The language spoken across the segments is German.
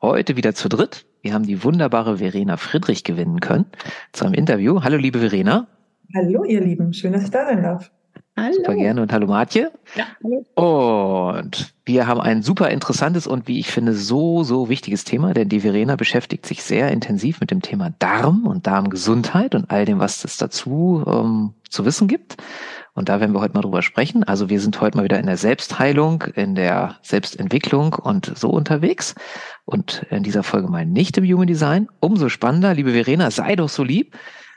Heute wieder zu dritt. Wir haben die wunderbare Verena Friedrich gewinnen können zu einem Interview. Hallo, liebe Verena. Hallo, ihr Lieben. Schön, dass ich da sein darf. Hallo. Super gerne und hallo Martje. Ja, hallo. Und wir haben ein super interessantes und wie ich finde so, so wichtiges Thema, denn die Verena beschäftigt sich sehr intensiv mit dem Thema Darm und Darmgesundheit und all dem, was es dazu ähm, zu wissen gibt. Und da werden wir heute mal drüber sprechen. Also wir sind heute mal wieder in der Selbstheilung, in der Selbstentwicklung und so unterwegs. Und in dieser Folge mal nicht im Human Design. Umso spannender, liebe Verena, sei doch so lieb.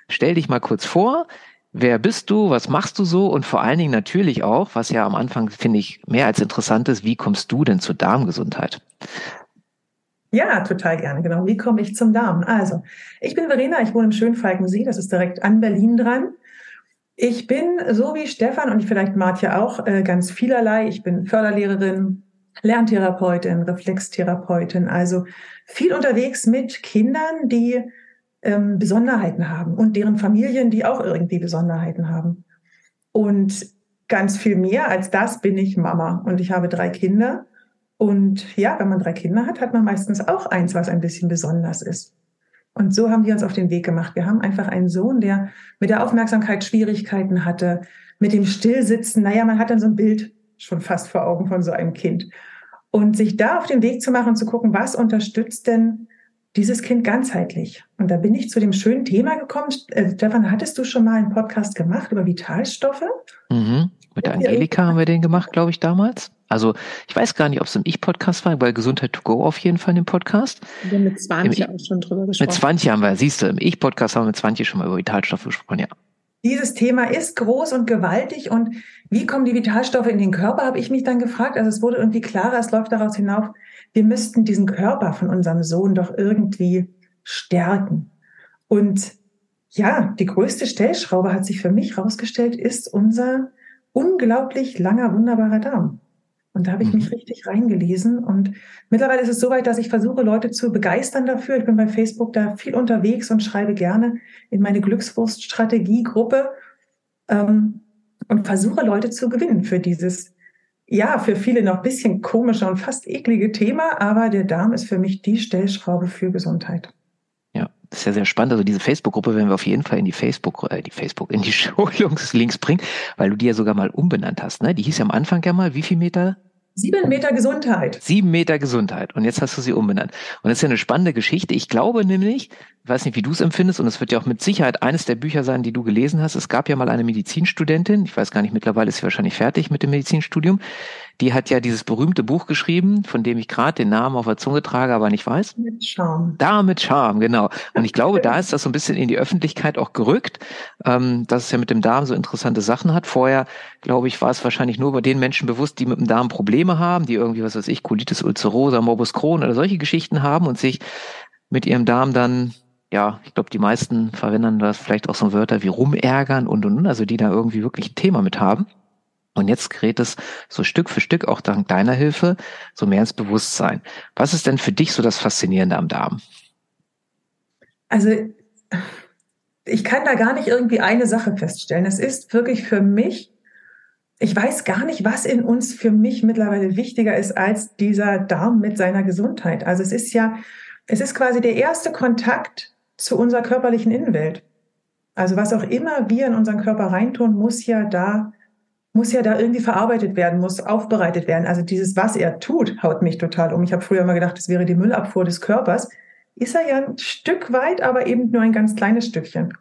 Stell dich mal kurz vor. Wer bist du? Was machst du so? Und vor allen Dingen natürlich auch, was ja am Anfang finde ich mehr als interessant ist, wie kommst du denn zur Darmgesundheit? Ja, total gerne. Genau. Wie komme ich zum Darm? Also, ich bin Verena, ich wohne im schönen Falkensee, das ist direkt an Berlin dran. Ich bin so wie Stefan und vielleicht Martja auch äh, ganz vielerlei. Ich bin Förderlehrerin, Lerntherapeutin, Reflextherapeutin, also viel unterwegs mit Kindern, die ähm, Besonderheiten haben und deren Familien, die auch irgendwie Besonderheiten haben. Und ganz viel mehr als das bin ich Mama und ich habe drei Kinder. Und ja, wenn man drei Kinder hat, hat man meistens auch eins, was ein bisschen besonders ist. Und so haben wir uns auf den Weg gemacht. Wir haben einfach einen Sohn, der mit der Aufmerksamkeit Schwierigkeiten hatte, mit dem Stillsitzen. Naja, man hat dann so ein Bild schon fast vor Augen von so einem Kind. Und sich da auf den Weg zu machen und zu gucken, was unterstützt denn dieses Kind ganzheitlich? Und da bin ich zu dem schönen Thema gekommen. Äh, Stefan, hattest du schon mal einen Podcast gemacht über Vitalstoffe? Mhm. Mit der Angelika haben wir den gemacht, glaube ich, damals. Also ich weiß gar nicht, ob es im Ich-Podcast war, bei Gesundheit to go auf jeden Fall in dem Podcast. Wir haben mit 20 auch schon drüber gesprochen. Mit 20 haben wir, siehst du, im Ich-Podcast haben wir mit 20 schon mal über Vitalstoffe gesprochen, ja. Dieses Thema ist groß und gewaltig und wie kommen die Vitalstoffe in den Körper, habe ich mich dann gefragt. Also es wurde irgendwie klarer, es läuft daraus hinauf, wir müssten diesen Körper von unserem Sohn doch irgendwie stärken. Und ja, die größte Stellschraube hat sich für mich herausgestellt, ist unser unglaublich langer, wunderbarer Darm. Und da habe ich mich mhm. richtig reingelesen. Und mittlerweile ist es soweit, dass ich versuche, Leute zu begeistern dafür. Ich bin bei Facebook da viel unterwegs und schreibe gerne in meine Glückswurst-Strategie-Gruppe ähm, und versuche, Leute zu gewinnen für dieses, ja, für viele noch bisschen komische und fast eklige Thema. Aber der Darm ist für mich die Stellschraube für Gesundheit. Das ist ja sehr spannend. Also diese Facebook-Gruppe werden wir auf jeden Fall in die Facebook, äh, die Facebook, in die Schulungslinks bringen, weil du die ja sogar mal umbenannt hast. Ne? Die hieß ja am Anfang ja mal, wie viel Meter? Sieben Meter Gesundheit. Sieben Meter Gesundheit. Und jetzt hast du sie umbenannt. Und das ist ja eine spannende Geschichte. Ich glaube nämlich, ich weiß nicht, wie du es empfindest, und es wird ja auch mit Sicherheit eines der Bücher sein, die du gelesen hast. Es gab ja mal eine Medizinstudentin, ich weiß gar nicht, mittlerweile ist sie wahrscheinlich fertig mit dem Medizinstudium, die hat ja dieses berühmte Buch geschrieben, von dem ich gerade den Namen auf der Zunge trage, aber nicht weiß. Mit Charme. Da mit Charme, genau. Und ich glaube, da ist das so ein bisschen in die Öffentlichkeit auch gerückt, ähm, dass es ja mit dem Darm so interessante Sachen hat. Vorher, glaube ich, war es wahrscheinlich nur bei den Menschen bewusst, die mit dem Darm Probleme haben, die irgendwie, was weiß ich, Colitis ulcerosa, Morbus Crohn oder solche Geschichten haben und sich mit ihrem Darm dann ja, ich glaube, die meisten verwenden das vielleicht auch so Wörter wie rumärgern und und und, also die da irgendwie wirklich ein Thema mit haben. Und jetzt gerät es so Stück für Stück, auch dank deiner Hilfe, so mehr ins Bewusstsein. Was ist denn für dich so das Faszinierende am Darm? Also ich kann da gar nicht irgendwie eine Sache feststellen. Es ist wirklich für mich, ich weiß gar nicht, was in uns für mich mittlerweile wichtiger ist als dieser Darm mit seiner Gesundheit. Also es ist ja, es ist quasi der erste Kontakt zu unserer körperlichen Innenwelt. Also was auch immer wir in unseren Körper reintun, muss ja da muss ja da irgendwie verarbeitet werden, muss aufbereitet werden. Also dieses, was er tut, haut mich total um. Ich habe früher mal gedacht, das wäre die Müllabfuhr des Körpers. Ist er ja ein Stück weit, aber eben nur ein ganz kleines Stückchen.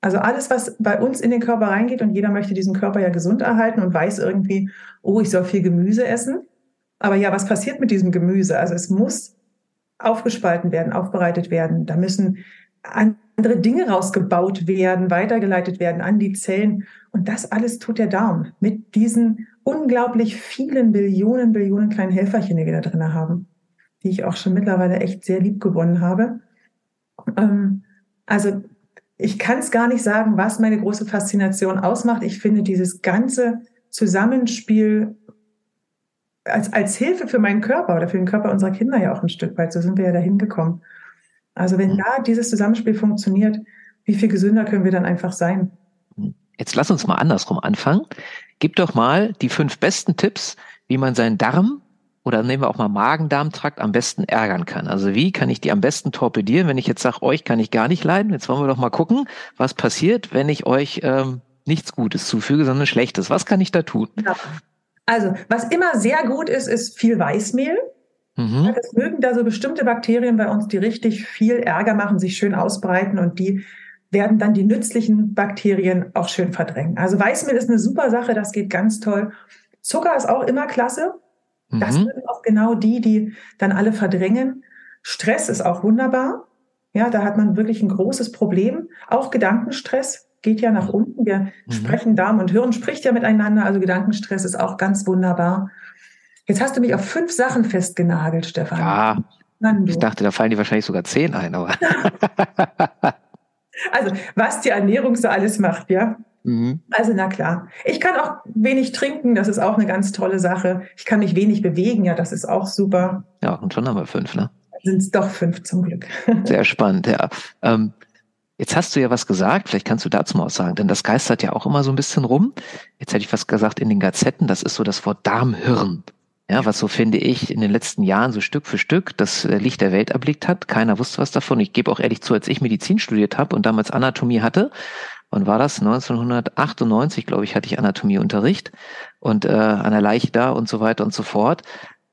Also alles, was bei uns in den Körper reingeht und jeder möchte diesen Körper ja gesund erhalten und weiß irgendwie, oh, ich soll viel Gemüse essen. Aber ja, was passiert mit diesem Gemüse? Also es muss aufgespalten werden, aufbereitet werden. Da müssen andere Dinge rausgebaut werden, weitergeleitet werden an die Zellen. Und das alles tut der Darm mit diesen unglaublich vielen Billionen, Billionen kleinen Helferchen, die wir da drin haben. die ich auch schon mittlerweile echt sehr lieb gewonnen habe. Ähm, also ich kann es gar nicht sagen, was meine große Faszination ausmacht. Ich finde dieses ganze Zusammenspiel als, als Hilfe für meinen Körper oder für den Körper unserer Kinder ja auch ein Stück weit. So sind wir ja dahin gekommen. Also wenn mhm. da dieses Zusammenspiel funktioniert, wie viel gesünder können wir dann einfach sein? Jetzt lass uns mal andersrum anfangen. Gib doch mal die fünf besten Tipps, wie man seinen Darm oder nehmen wir auch mal Magen-Darm-Trakt am besten ärgern kann. Also wie kann ich die am besten torpedieren, wenn ich jetzt sage, euch kann ich gar nicht leiden. Jetzt wollen wir doch mal gucken, was passiert, wenn ich euch ähm, nichts Gutes zufüge, sondern Schlechtes. Was kann ich da tun? Ja. Also, was immer sehr gut ist, ist viel Weißmehl. Mhm. Das mögen da so bestimmte Bakterien bei uns, die richtig viel Ärger machen, sich schön ausbreiten und die werden dann die nützlichen Bakterien auch schön verdrängen. Also Weißmehl ist eine super Sache, das geht ganz toll. Zucker ist auch immer klasse. Das mhm. sind auch genau die, die dann alle verdrängen. Stress ist auch wunderbar. Ja, da hat man wirklich ein großes Problem. Auch Gedankenstress geht ja nach unten. Wir mhm. sprechen Darm und Hirn spricht ja miteinander. Also Gedankenstress ist auch ganz wunderbar. Jetzt hast du mich auf fünf Sachen festgenagelt, Stefan. Ja. Ich dachte, da fallen dir wahrscheinlich sogar zehn ein, aber. also, was die Ernährung so alles macht, ja. Mhm. Also, na klar. Ich kann auch wenig trinken, das ist auch eine ganz tolle Sache. Ich kann mich wenig bewegen, ja, das ist auch super. Ja, und schon haben wir fünf, ne? Sind es doch fünf zum Glück. Sehr spannend, ja. Ähm, Jetzt hast du ja was gesagt, vielleicht kannst du dazu mal was sagen, denn das geistert ja auch immer so ein bisschen rum. Jetzt hätte ich was gesagt in den Gazetten, das ist so das Wort Darmhirn. Ja, was so finde ich in den letzten Jahren so Stück für Stück das äh, Licht der Welt erblickt hat. Keiner wusste was davon. Ich gebe auch ehrlich zu, als ich Medizin studiert habe und damals Anatomie hatte, wann war das? 1998, glaube ich, hatte ich Anatomieunterricht und äh, an der Leiche da und so weiter und so fort.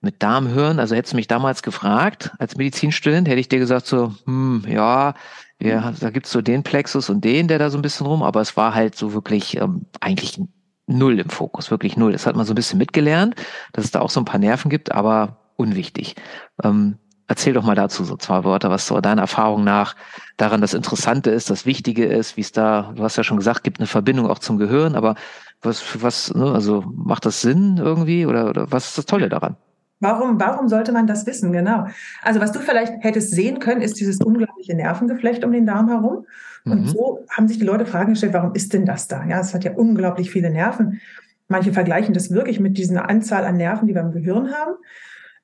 Mit Darmhirn, also hättest du mich damals gefragt als Medizinstudent, hätte ich dir gesagt so, hm, ja, ja, da gibt's so den Plexus und den, der da so ein bisschen rum, aber es war halt so wirklich ähm, eigentlich null im Fokus, wirklich null. Das hat man so ein bisschen mitgelernt, dass es da auch so ein paar Nerven gibt, aber unwichtig. Ähm, erzähl doch mal dazu so zwei Worte, was so deiner Erfahrung nach daran das Interessante ist, das Wichtige ist, wie es da, du hast ja schon gesagt, gibt eine Verbindung auch zum Gehirn, aber was, was, ne, also macht das Sinn irgendwie oder, oder was ist das Tolle daran? Warum, warum sollte man das wissen? Genau. Also was du vielleicht hättest sehen können, ist dieses unglaubliche Nervengeflecht um den Darm herum. Und mhm. so haben sich die Leute Fragen gestellt, warum ist denn das da? Ja, es hat ja unglaublich viele Nerven. Manche vergleichen das wirklich mit dieser Anzahl an Nerven, die wir im Gehirn haben.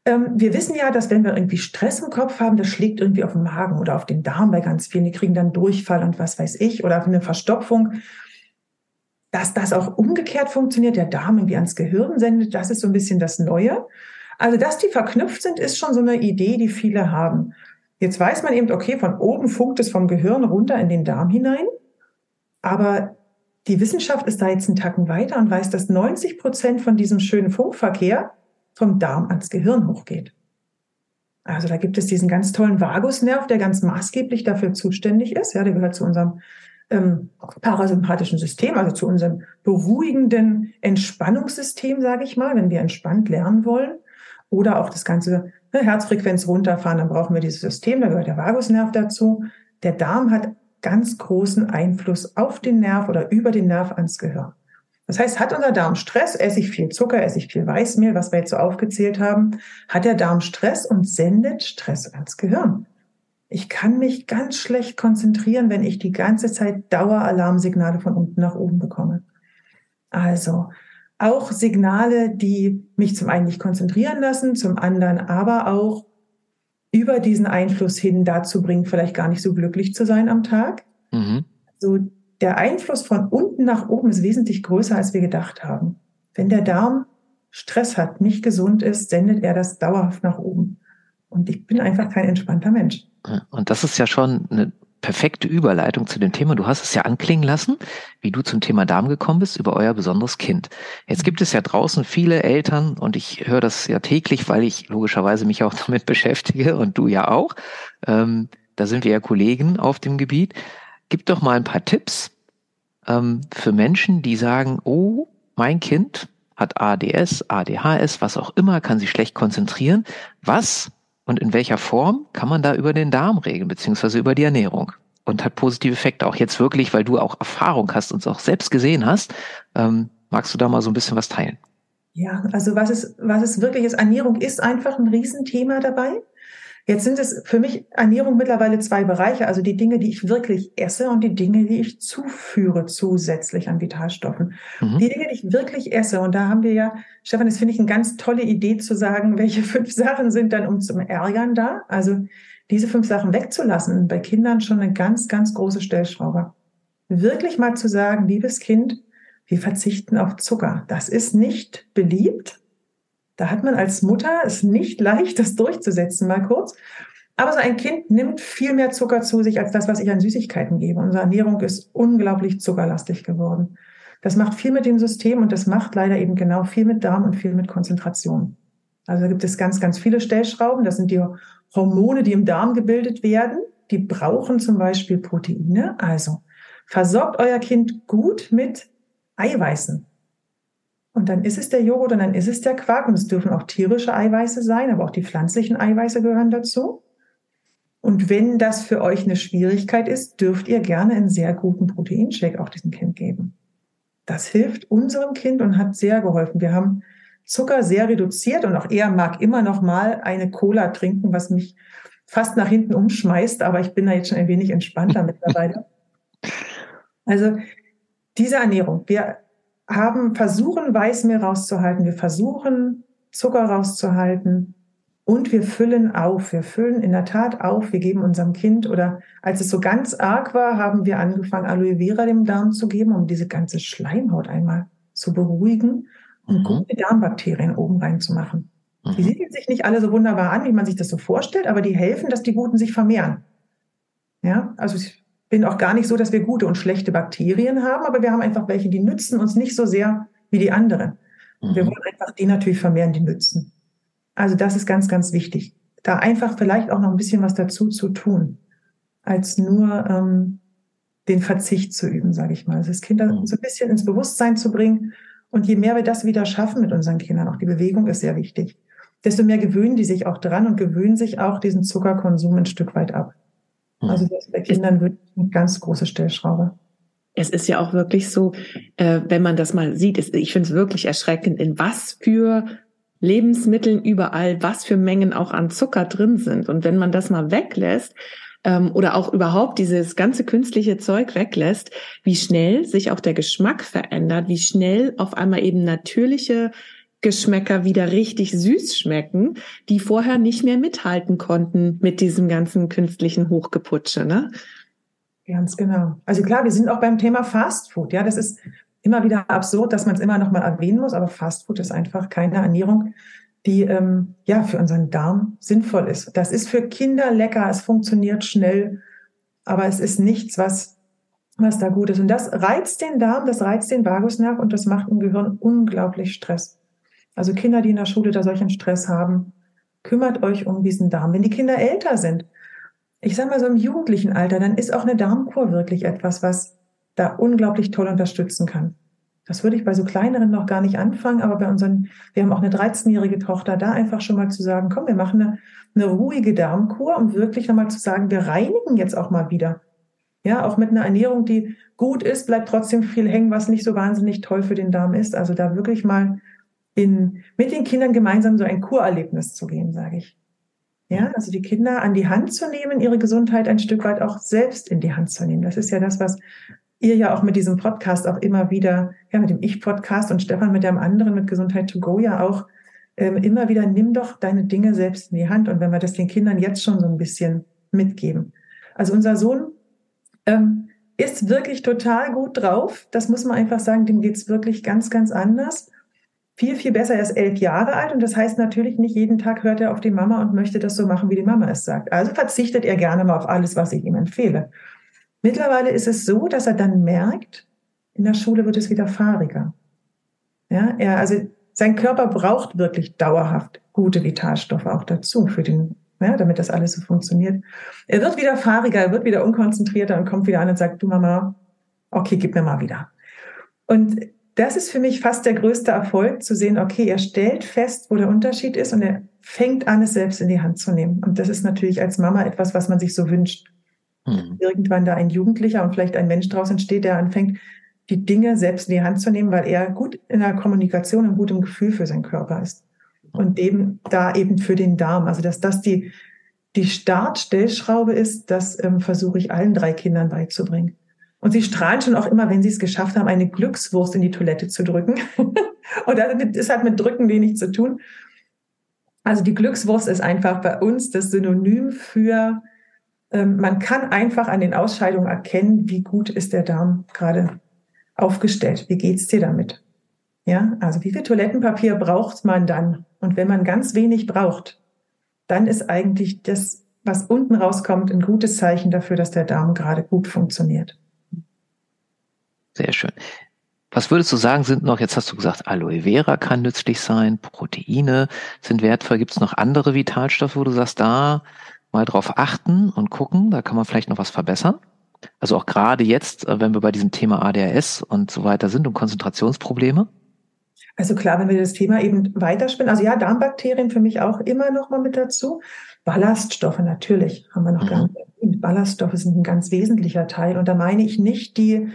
Ähm, wir wissen ja, dass wenn wir irgendwie Stress im Kopf haben, das schlägt irgendwie auf den Magen oder auf den Darm bei ganz vielen. Die kriegen dann Durchfall und was weiß ich oder eine Verstopfung. Dass das auch umgekehrt funktioniert, der Darm irgendwie ans Gehirn sendet, das ist so ein bisschen das Neue. Also, dass die verknüpft sind, ist schon so eine Idee, die viele haben. Jetzt weiß man eben, okay, von oben funkt es vom Gehirn runter in den Darm hinein. Aber die Wissenschaft ist da jetzt einen Tacken weiter und weiß, dass 90 Prozent von diesem schönen Funkverkehr vom Darm ans Gehirn hochgeht. Also da gibt es diesen ganz tollen Vagusnerv, der ganz maßgeblich dafür zuständig ist. Ja, der gehört zu unserem ähm, parasympathischen System, also zu unserem beruhigenden Entspannungssystem, sage ich mal, wenn wir entspannt lernen wollen oder auch das ganze ne, Herzfrequenz runterfahren, dann brauchen wir dieses System, da gehört der Vagusnerv dazu. Der Darm hat ganz großen Einfluss auf den Nerv oder über den Nerv ans Gehirn. Das heißt, hat unser Darm Stress, esse ich viel Zucker, esse ich viel Weißmehl, was wir jetzt so aufgezählt haben, hat der Darm Stress und sendet Stress ans Gehirn. Ich kann mich ganz schlecht konzentrieren, wenn ich die ganze Zeit Daueralarmsignale von unten nach oben bekomme. Also, auch Signale, die mich zum einen nicht konzentrieren lassen, zum anderen aber auch über diesen Einfluss hin dazu bringen, vielleicht gar nicht so glücklich zu sein am Tag. Mhm. So der Einfluss von unten nach oben ist wesentlich größer, als wir gedacht haben. Wenn der Darm Stress hat, nicht gesund ist, sendet er das dauerhaft nach oben. Und ich bin einfach kein entspannter Mensch. Und das ist ja schon eine perfekte Überleitung zu dem Thema. Du hast es ja anklingen lassen, wie du zum Thema Darm gekommen bist, über euer besonderes Kind. Jetzt gibt es ja draußen viele Eltern und ich höre das ja täglich, weil ich logischerweise mich auch damit beschäftige und du ja auch. Ähm, da sind wir ja Kollegen auf dem Gebiet. Gib doch mal ein paar Tipps ähm, für Menschen, die sagen, oh, mein Kind hat ADS, ADHS, was auch immer, kann sich schlecht konzentrieren. Was und in welcher Form kann man da über den Darm regeln, beziehungsweise über die Ernährung? Und hat positive Effekte auch jetzt wirklich, weil du auch Erfahrung hast und es auch selbst gesehen hast. Ähm, magst du da mal so ein bisschen was teilen? Ja, also was ist, was ist wirklich ist, Ernährung ist einfach ein Riesenthema dabei. Jetzt sind es für mich Ernährung mittlerweile zwei Bereiche, also die Dinge, die ich wirklich esse und die Dinge, die ich zuführe zusätzlich an Vitalstoffen. Mhm. Die Dinge, die ich wirklich esse, und da haben wir ja, Stefan, das finde ich eine ganz tolle Idee zu sagen, welche fünf Sachen sind dann um zum Ärgern da. Also diese fünf Sachen wegzulassen, bei Kindern schon eine ganz, ganz große Stellschraube. Wirklich mal zu sagen, liebes Kind, wir verzichten auf Zucker. Das ist nicht beliebt, da hat man als Mutter es nicht leicht, das durchzusetzen, mal kurz. Aber so ein Kind nimmt viel mehr Zucker zu sich als das, was ich an Süßigkeiten gebe. Unsere Ernährung ist unglaublich zuckerlastig geworden. Das macht viel mit dem System und das macht leider eben genau viel mit Darm und viel mit Konzentration. Also da gibt es ganz, ganz viele Stellschrauben. Das sind die Hormone, die im Darm gebildet werden. Die brauchen zum Beispiel Proteine. Also versorgt euer Kind gut mit Eiweißen. Und dann ist es der Joghurt und dann ist es der Quark. Und es dürfen auch tierische Eiweiße sein, aber auch die pflanzlichen Eiweiße gehören dazu. Und wenn das für euch eine Schwierigkeit ist, dürft ihr gerne einen sehr guten Proteinshake auch diesem Kind geben. Das hilft unserem Kind und hat sehr geholfen. Wir haben Zucker sehr reduziert und auch er mag immer noch mal eine Cola trinken, was mich fast nach hinten umschmeißt, aber ich bin da jetzt schon ein wenig entspannter mittlerweile. Also diese Ernährung. Wir haben, versuchen Weißmehl rauszuhalten, wir versuchen Zucker rauszuhalten und wir füllen auf. Wir füllen in der Tat auf. Wir geben unserem Kind oder als es so ganz arg war, haben wir angefangen, Aloe Vera dem Darm zu geben, um diese ganze Schleimhaut einmal zu beruhigen und mhm. gute Darmbakterien oben reinzumachen. Mhm. Die sehen sich nicht alle so wunderbar an, wie man sich das so vorstellt, aber die helfen, dass die Guten sich vermehren. Ja, also bin auch gar nicht so, dass wir gute und schlechte Bakterien haben, aber wir haben einfach welche, die nützen uns nicht so sehr wie die anderen. Mhm. Wir wollen einfach die natürlich vermehren, die nützen. Also das ist ganz, ganz wichtig. Da einfach vielleicht auch noch ein bisschen was dazu zu tun, als nur ähm, den Verzicht zu üben, sage ich mal. Also das Kinder mhm. so ein bisschen ins Bewusstsein zu bringen. Und je mehr wir das wieder schaffen mit unseren Kindern, auch die Bewegung ist sehr wichtig, desto mehr gewöhnen die sich auch dran und gewöhnen sich auch diesen Zuckerkonsum ein Stück weit ab. Hm. Also das bei Kindern wird eine ganz große Stellschraube. Es ist ja auch wirklich so, äh, wenn man das mal sieht, ist, ich finde es wirklich erschreckend, in was für Lebensmitteln überall, was für Mengen auch an Zucker drin sind. Und wenn man das mal weglässt, ähm, oder auch überhaupt dieses ganze künstliche Zeug weglässt, wie schnell sich auch der Geschmack verändert, wie schnell auf einmal eben natürliche Geschmäcker wieder richtig süß schmecken, die vorher nicht mehr mithalten konnten mit diesem ganzen künstlichen Hochgeputsche, ne? Ganz genau. Also klar, wir sind auch beim Thema Fast Food. Ja, das ist immer wieder absurd, dass man es immer noch mal erwähnen muss, aber Fast Food ist einfach keine Ernährung, die ähm, ja für unseren Darm sinnvoll ist. Das ist für Kinder lecker, es funktioniert schnell, aber es ist nichts, was was da gut ist. Und das reizt den Darm, das reizt den Vagusnerv und das macht im Gehirn unglaublich Stress. Also Kinder, die in der Schule da solchen Stress haben, kümmert euch um diesen Darm. Wenn die Kinder älter sind, ich sage mal so im jugendlichen Alter, dann ist auch eine Darmkur wirklich etwas, was da unglaublich toll unterstützen kann. Das würde ich bei so kleineren noch gar nicht anfangen, aber bei unseren, wir haben auch eine 13-jährige Tochter, da einfach schon mal zu sagen, komm, wir machen eine, eine ruhige Darmkur, um wirklich nochmal zu sagen, wir reinigen jetzt auch mal wieder. Ja, auch mit einer Ernährung, die gut ist, bleibt trotzdem viel hängen, was nicht so wahnsinnig toll für den Darm ist. Also da wirklich mal in, mit den Kindern gemeinsam so ein Kurerlebnis zu gehen, sage ich. Ja, also die Kinder an die Hand zu nehmen, ihre Gesundheit ein Stück weit auch selbst in die Hand zu nehmen. Das ist ja das, was ihr ja auch mit diesem Podcast auch immer wieder, ja, mit dem Ich-Podcast und Stefan mit dem anderen, mit Gesundheit to go ja auch ähm, immer wieder, nimm doch deine Dinge selbst in die Hand. Und wenn wir das den Kindern jetzt schon so ein bisschen mitgeben. Also unser Sohn ähm, ist wirklich total gut drauf. Das muss man einfach sagen, dem geht's wirklich ganz, ganz anders viel, viel besser. Er ist elf Jahre alt und das heißt natürlich nicht jeden Tag hört er auf die Mama und möchte das so machen, wie die Mama es sagt. Also verzichtet er gerne mal auf alles, was ich ihm empfehle. Mittlerweile ist es so, dass er dann merkt, in der Schule wird es wieder fahriger. Ja, er, also sein Körper braucht wirklich dauerhaft gute Vitalstoffe auch dazu für den, ja, damit das alles so funktioniert. Er wird wieder fahriger, er wird wieder unkonzentrierter und kommt wieder an und sagt, du Mama, okay, gib mir mal wieder. Und das ist für mich fast der größte Erfolg, zu sehen, okay, er stellt fest, wo der Unterschied ist und er fängt an, es selbst in die Hand zu nehmen. Und das ist natürlich als Mama etwas, was man sich so wünscht. Mhm. Irgendwann da ein Jugendlicher und vielleicht ein Mensch draus entsteht, der anfängt, die Dinge selbst in die Hand zu nehmen, weil er gut in der Kommunikation und gut im Gefühl für seinen Körper ist. Und eben da eben für den Darm. Also, dass das die, die Startstellschraube ist, das ähm, versuche ich allen drei Kindern beizubringen. Und sie strahlen schon auch immer, wenn sie es geschafft haben, eine Glückswurst in die Toilette zu drücken. und das hat mit Drücken wenig zu tun. Also die Glückswurst ist einfach bei uns das Synonym für, ähm, man kann einfach an den Ausscheidungen erkennen, wie gut ist der Darm gerade aufgestellt. Wie geht's dir damit? Ja, also wie viel Toilettenpapier braucht man dann? Und wenn man ganz wenig braucht, dann ist eigentlich das, was unten rauskommt, ein gutes Zeichen dafür, dass der Darm gerade gut funktioniert. Sehr schön. Was würdest du sagen, sind noch, jetzt hast du gesagt, Aloe Vera kann nützlich sein, Proteine sind wertvoll. Gibt es noch andere Vitalstoffe, wo du sagst, da mal drauf achten und gucken, da kann man vielleicht noch was verbessern? Also auch gerade jetzt, äh, wenn wir bei diesem Thema ADHS und so weiter sind und Konzentrationsprobleme? Also klar, wenn wir das Thema eben weiterspinnen, also ja, Darmbakterien für mich auch immer noch mal mit dazu. Ballaststoffe natürlich, haben wir noch mhm. gar nicht. Ballaststoffe sind ein ganz wesentlicher Teil. Und da meine ich nicht die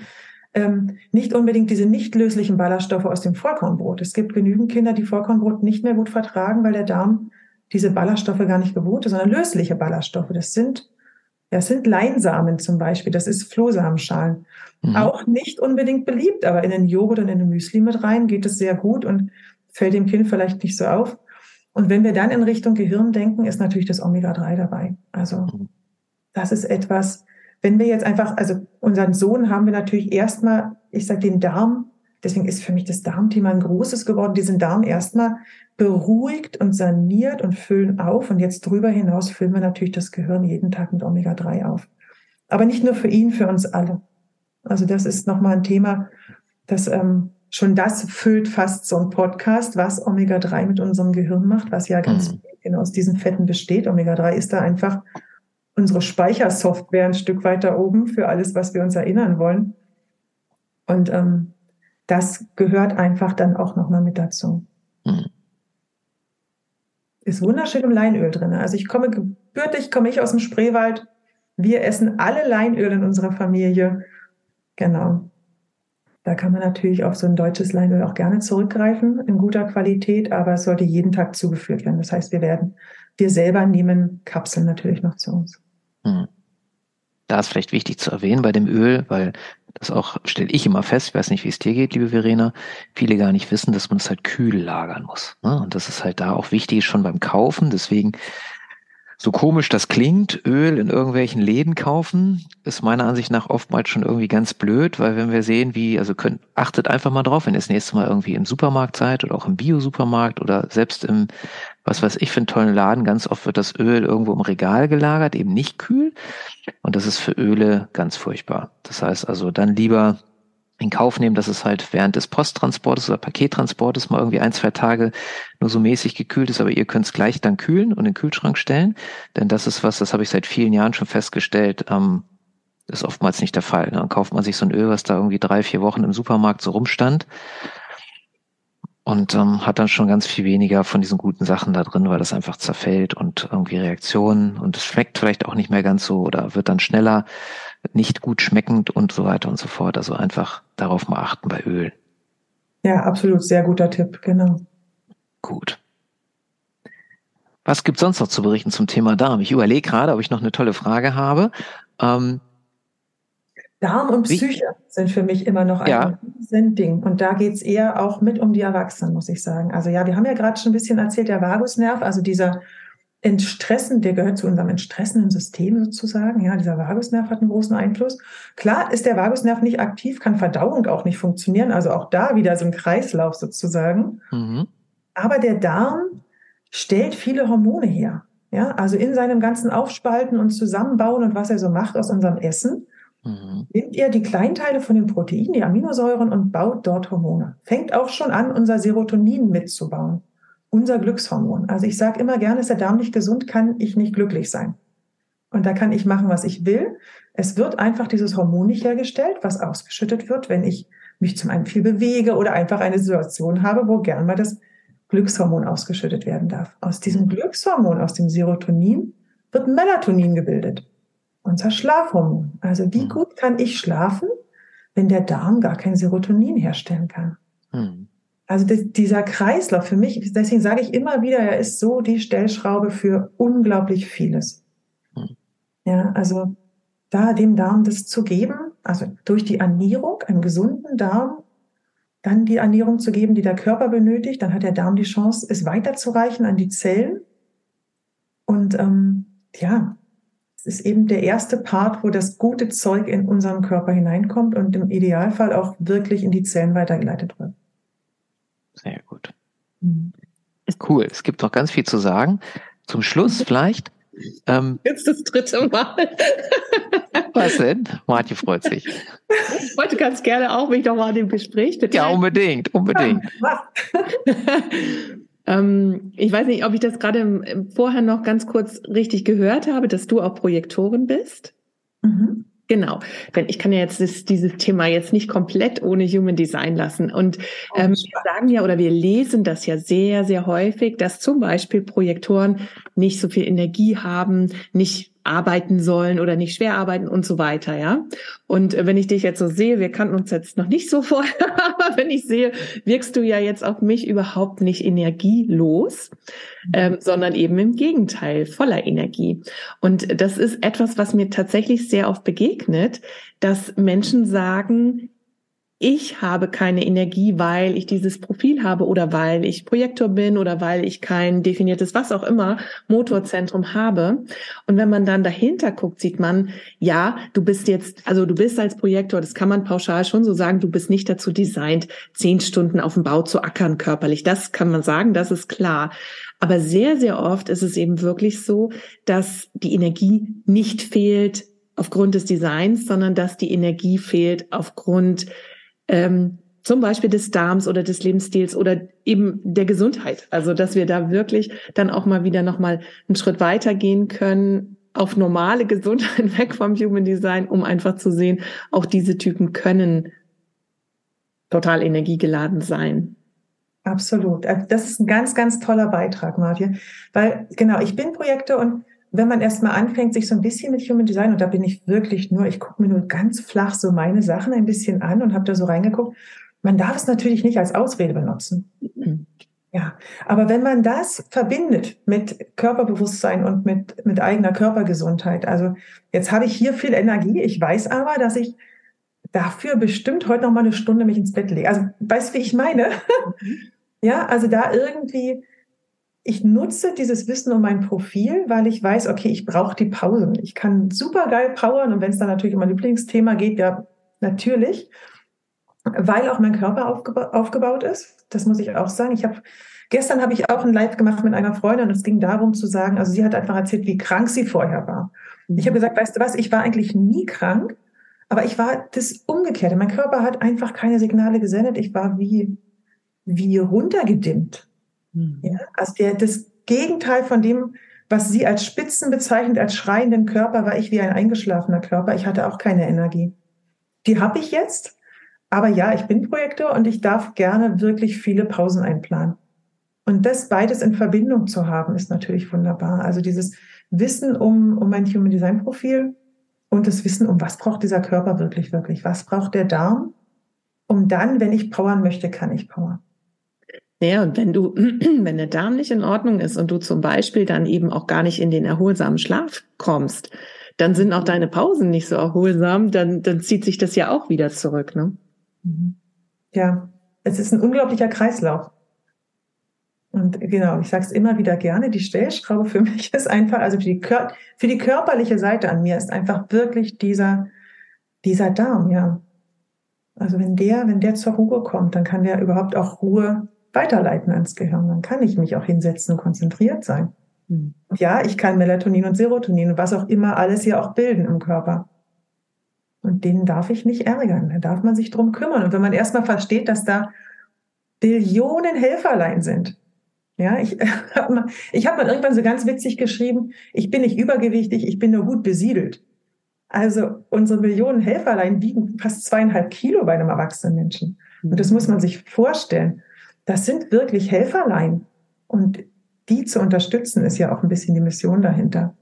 ähm, nicht unbedingt diese nicht löslichen Ballaststoffe aus dem Vollkornbrot. Es gibt genügend Kinder, die Vollkornbrot nicht mehr gut vertragen, weil der Darm diese Ballaststoffe gar nicht gewohnt ist, sondern lösliche Ballaststoffe. Das sind, das sind Leinsamen zum Beispiel, das ist Flohsamenschalen. Mhm. Auch nicht unbedingt beliebt, aber in den Joghurt und in den Müsli mit rein geht es sehr gut und fällt dem Kind vielleicht nicht so auf. Und wenn wir dann in Richtung Gehirn denken, ist natürlich das Omega-3 dabei. Also mhm. das ist etwas, wenn wir jetzt einfach, also unseren Sohn haben wir natürlich erstmal, ich sage den Darm, deswegen ist für mich das Darmthema ein großes geworden, diesen Darm erstmal beruhigt und saniert und füllen auf. Und jetzt drüber hinaus füllen wir natürlich das Gehirn jeden Tag mit Omega-3 auf. Aber nicht nur für ihn, für uns alle. Also das ist nochmal ein Thema, das ähm, schon das füllt fast so ein Podcast, was Omega-3 mit unserem Gehirn macht, was ja ganz mhm. genau aus diesen Fetten besteht. Omega-3 ist da einfach unsere Speichersoftware ein Stück weiter oben für alles, was wir uns erinnern wollen. Und ähm, das gehört einfach dann auch nochmal mit dazu. Mhm. Ist wunderschön im Leinöl drin. Also ich komme gebürtig, komme ich aus dem Spreewald. Wir essen alle Leinöl in unserer Familie. Genau. Da kann man natürlich auf so ein deutsches Leinöl auch gerne zurückgreifen in guter Qualität, aber es sollte jeden Tag zugeführt werden. Das heißt, wir werden, wir selber nehmen Kapseln natürlich noch zu uns. Hm. Da ist vielleicht wichtig zu erwähnen bei dem Öl, weil das auch stelle ich immer fest, ich weiß nicht, wie es dir geht, liebe Verena, viele gar nicht wissen, dass man es halt kühl lagern muss. Ne? Und das ist halt da auch wichtig schon beim Kaufen. Deswegen so komisch das klingt, Öl in irgendwelchen Läden kaufen, ist meiner Ansicht nach oftmals schon irgendwie ganz blöd, weil wenn wir sehen, wie, also könnt, achtet einfach mal drauf, wenn ihr das nächste Mal irgendwie im Supermarkt seid oder auch im Bio-Supermarkt oder selbst im, was weiß ich, für einen tollen Laden, ganz oft wird das Öl irgendwo im Regal gelagert, eben nicht kühl. Und das ist für Öle ganz furchtbar. Das heißt also dann lieber in Kauf nehmen, dass es halt während des Posttransportes oder Pakettransportes mal irgendwie ein, zwei Tage nur so mäßig gekühlt ist, aber ihr könnt es gleich dann kühlen und in den Kühlschrank stellen. Denn das ist was, das habe ich seit vielen Jahren schon festgestellt, ähm, ist oftmals nicht der Fall. Ne? Dann kauft man sich so ein Öl, was da irgendwie drei, vier Wochen im Supermarkt so rumstand und ähm, hat dann schon ganz viel weniger von diesen guten Sachen da drin, weil das einfach zerfällt und irgendwie Reaktionen und es schmeckt vielleicht auch nicht mehr ganz so oder wird dann schneller nicht gut schmeckend und so weiter und so fort. Also einfach darauf mal achten bei Öl. Ja, absolut, sehr guter Tipp, genau. Gut. Was gibt sonst noch zu berichten zum Thema Darm? Ich überlege gerade, ob ich noch eine tolle Frage habe. Ähm, Darm und Psyche Wie? sind für mich immer noch ein ja. Ding. Und da geht's eher auch mit um die Erwachsenen, muss ich sagen. Also ja, wir haben ja gerade schon ein bisschen erzählt, der Vagusnerv, also dieser Entstressen, der gehört zu unserem entstressenden System sozusagen. Ja, dieser Vagusnerv hat einen großen Einfluss. Klar ist der Vagusnerv nicht aktiv, kann Verdauung auch nicht funktionieren. Also auch da wieder so ein Kreislauf sozusagen. Mhm. Aber der Darm stellt viele Hormone her. Ja, also in seinem ganzen Aufspalten und Zusammenbauen und was er so macht aus unserem Essen, mhm. nimmt er die Kleinteile von den Proteinen, die Aminosäuren und baut dort Hormone. Fängt auch schon an, unser Serotonin mitzubauen unser Glückshormon. Also ich sage immer gerne, ist der Darm nicht gesund, kann ich nicht glücklich sein. Und da kann ich machen, was ich will. Es wird einfach dieses Hormon nicht hergestellt, was ausgeschüttet wird, wenn ich mich zum einen viel bewege oder einfach eine Situation habe, wo gern mal das Glückshormon ausgeschüttet werden darf. Aus diesem Glückshormon, aus dem Serotonin, wird Melatonin gebildet. Unser Schlafhormon. Also wie hm. gut kann ich schlafen, wenn der Darm gar kein Serotonin herstellen kann? Hm. Also das, dieser Kreislauf für mich, deswegen sage ich immer wieder, er ist so die Stellschraube für unglaublich vieles. Ja, also da dem Darm das zu geben, also durch die Ernährung, einen gesunden Darm, dann die Ernährung zu geben, die der Körper benötigt, dann hat der Darm die Chance, es weiterzureichen an die Zellen. Und ähm, ja, es ist eben der erste Part, wo das gute Zeug in unseren Körper hineinkommt und im Idealfall auch wirklich in die Zellen weitergeleitet wird. Cool. Es gibt noch ganz viel zu sagen. Zum Schluss vielleicht. Ähm, Jetzt das dritte Mal. was denn? Martin freut sich. Ich wollte ganz gerne auch mich noch mal an dem Gespräch beteiligen. Ja, unbedingt, unbedingt. ähm, ich weiß nicht, ob ich das gerade vorher noch ganz kurz richtig gehört habe, dass du auch Projektorin bist. Mhm. Genau, denn ich kann ja jetzt das, dieses Thema jetzt nicht komplett ohne Human Design lassen. Und oh, ähm, wir sagen ja oder wir lesen das ja sehr, sehr häufig, dass zum Beispiel Projektoren nicht so viel Energie haben, nicht arbeiten sollen oder nicht schwer arbeiten und so weiter, ja. Und äh, wenn ich dich jetzt so sehe, wir kannten uns jetzt noch nicht so vorher, aber wenn ich sehe, wirkst du ja jetzt auf mich überhaupt nicht energielos, ähm, sondern eben im Gegenteil, voller Energie. Und das ist etwas, was mir tatsächlich sehr oft begegnet, dass Menschen sagen, ich habe keine Energie, weil ich dieses Profil habe oder weil ich Projektor bin oder weil ich kein definiertes, was auch immer, Motorzentrum habe. Und wenn man dann dahinter guckt, sieht man, ja, du bist jetzt, also du bist als Projektor, das kann man pauschal schon so sagen, du bist nicht dazu designt, zehn Stunden auf dem Bau zu ackern körperlich. Das kann man sagen, das ist klar. Aber sehr, sehr oft ist es eben wirklich so, dass die Energie nicht fehlt aufgrund des Designs, sondern dass die Energie fehlt aufgrund ähm, zum Beispiel des Darms oder des Lebensstils oder eben der Gesundheit. Also dass wir da wirklich dann auch mal wieder noch mal einen Schritt weiter gehen können auf normale Gesundheit weg vom Human Design, um einfach zu sehen, auch diese Typen können total energiegeladen sein. Absolut. Also das ist ein ganz, ganz toller Beitrag, Martin. Weil, genau, ich bin Projekte und wenn man erstmal anfängt, sich so ein bisschen mit Human Design, und da bin ich wirklich nur, ich gucke mir nur ganz flach so meine Sachen ein bisschen an und habe da so reingeguckt, man darf es natürlich nicht als Ausrede benutzen. Ja, aber wenn man das verbindet mit Körperbewusstsein und mit, mit eigener Körpergesundheit, also jetzt habe ich hier viel Energie, ich weiß aber, dass ich dafür bestimmt heute noch mal eine Stunde mich ins Bett lege. Also, weißt du, wie ich meine? Mhm. ja, also da irgendwie ich nutze dieses Wissen um mein Profil, weil ich weiß, okay, ich brauche die Pausen. Ich kann super geil powern und wenn es dann natürlich um mein Lieblingsthema geht, ja, natürlich, weil auch mein Körper aufgeba aufgebaut ist. Das muss ich auch sagen. Ich habe gestern habe ich auch ein Live gemacht mit einer Freundin und es ging darum zu sagen, also sie hat einfach erzählt, wie krank sie vorher war. Ich habe gesagt, weißt du was, ich war eigentlich nie krank, aber ich war das Umgekehrte. Mein Körper hat einfach keine Signale gesendet. Ich war wie, wie runtergedimmt. Mhm. Ja, also der, das Gegenteil von dem, was sie als Spitzen bezeichnet, als schreienden Körper, war ich wie ein eingeschlafener Körper. Ich hatte auch keine Energie. Die habe ich jetzt. Aber ja, ich bin Projektor und ich darf gerne wirklich viele Pausen einplanen. Und das beides in Verbindung zu haben, ist natürlich wunderbar. Also dieses Wissen um, um mein Human Design Profil und das Wissen um, was braucht dieser Körper wirklich, wirklich? Was braucht der Darm? Um dann, wenn ich powern möchte, kann ich powern. Ja, und wenn du, wenn der Darm nicht in Ordnung ist und du zum Beispiel dann eben auch gar nicht in den erholsamen Schlaf kommst, dann sind auch deine Pausen nicht so erholsam, dann, dann zieht sich das ja auch wieder zurück, ne? Mhm. Ja, es ist ein unglaublicher Kreislauf. Und genau, ich sage es immer wieder gerne, die Stellschraube für mich ist einfach, also für die, für die körperliche Seite an mir ist einfach wirklich dieser, dieser Darm, ja. Also wenn der, wenn der zur Ruhe kommt, dann kann der überhaupt auch Ruhe weiterleiten ans Gehirn. Dann kann ich mich auch hinsetzen und konzentriert sein. Mhm. Ja, ich kann Melatonin und Serotonin und was auch immer alles hier auch bilden im Körper. Und den darf ich nicht ärgern. Da darf man sich drum kümmern. Und wenn man erstmal versteht, dass da Billionen Helferlein sind. Ja, ich habe mal, ich hab mal irgendwann so ganz witzig geschrieben, ich bin nicht übergewichtig, ich bin nur gut besiedelt. Also unsere Millionen Helferlein wiegen fast zweieinhalb Kilo bei einem erwachsenen Menschen. Und das muss man sich vorstellen das sind wirklich Helferlein. Und die zu unterstützen, ist ja auch ein bisschen die Mission dahinter.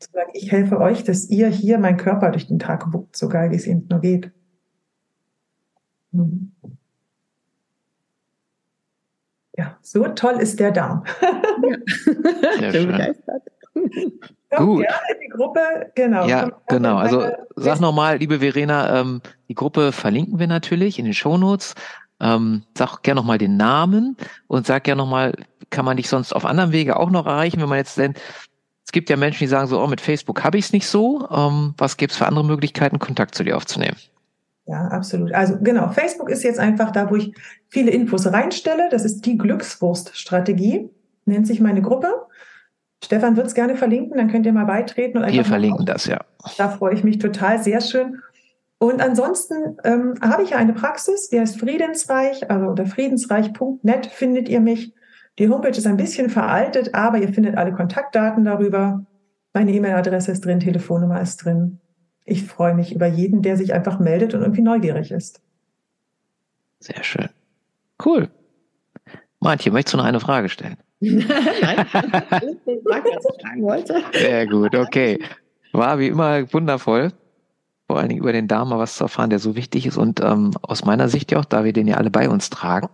Zu sagen, ich helfe euch, dass ihr hier meinen Körper durch den Tag wuckt, so geil wie es eben nur geht. Mhm. Ja, so toll ist der Darm. Ja. Sehr schön. Gut. Ja, die Gruppe, genau. Ja, genau. Also sag nochmal, liebe Verena, ähm, die Gruppe verlinken wir natürlich in den Shownotes. Ähm, sag gerne nochmal den Namen und sag gerne nochmal, kann man dich sonst auf anderen Wege auch noch erreichen, wenn man jetzt denn, es gibt ja Menschen, die sagen so, oh, mit Facebook habe ich es nicht so. Ähm, was gibt es für andere Möglichkeiten, Kontakt zu dir aufzunehmen? Ja, absolut. Also genau, Facebook ist jetzt einfach da, wo ich viele Infos reinstelle. Das ist die Glückswurststrategie, nennt sich meine Gruppe. Stefan wird es gerne verlinken, dann könnt ihr mal beitreten. Und Wir verlinken das, ja. Da freue ich mich total, sehr schön. Und ansonsten ähm, habe ich ja eine Praxis, die heißt Friedensreich, also unter friedensreich.net findet ihr mich. Die Homepage ist ein bisschen veraltet, aber ihr findet alle Kontaktdaten darüber. Meine E-Mail-Adresse ist drin, Telefonnummer ist drin. Ich freue mich über jeden, der sich einfach meldet und irgendwie neugierig ist. Sehr schön. Cool. Martje, möchtest du noch eine Frage stellen? Nein, ich mag, was ich fragen wollte. Sehr gut, okay. War wie immer wundervoll vor allen Dingen über den Darm mal was zu erfahren, der so wichtig ist. Und ähm, aus meiner Sicht ja auch, da wir den ja alle bei uns tragen,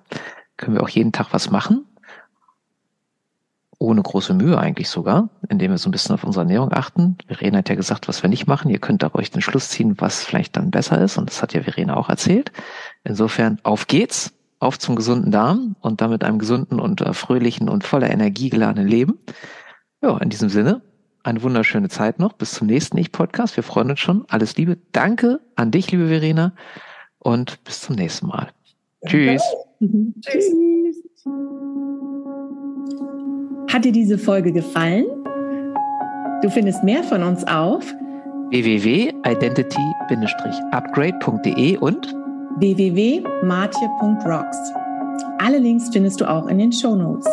können wir auch jeden Tag was machen. Ohne große Mühe eigentlich sogar, indem wir so ein bisschen auf unsere Ernährung achten. Verena hat ja gesagt, was wir nicht machen. Ihr könnt da euch den Schluss ziehen, was vielleicht dann besser ist. Und das hat ja Verena auch erzählt. Insofern, auf geht's. Auf zum gesunden Darm und damit einem gesunden und äh, fröhlichen und voller Energie geladenen Leben. Ja, in diesem Sinne, eine wunderschöne Zeit noch. Bis zum nächsten Ich-Podcast. Wir freuen uns schon. Alles Liebe. Danke an dich, liebe Verena. Und bis zum nächsten Mal. Tschüss. Tschüss. Hat dir diese Folge gefallen? Du findest mehr von uns auf www.identity-upgrade.de und www.martje.rocks. Alle Links findest du auch in den Show Notes.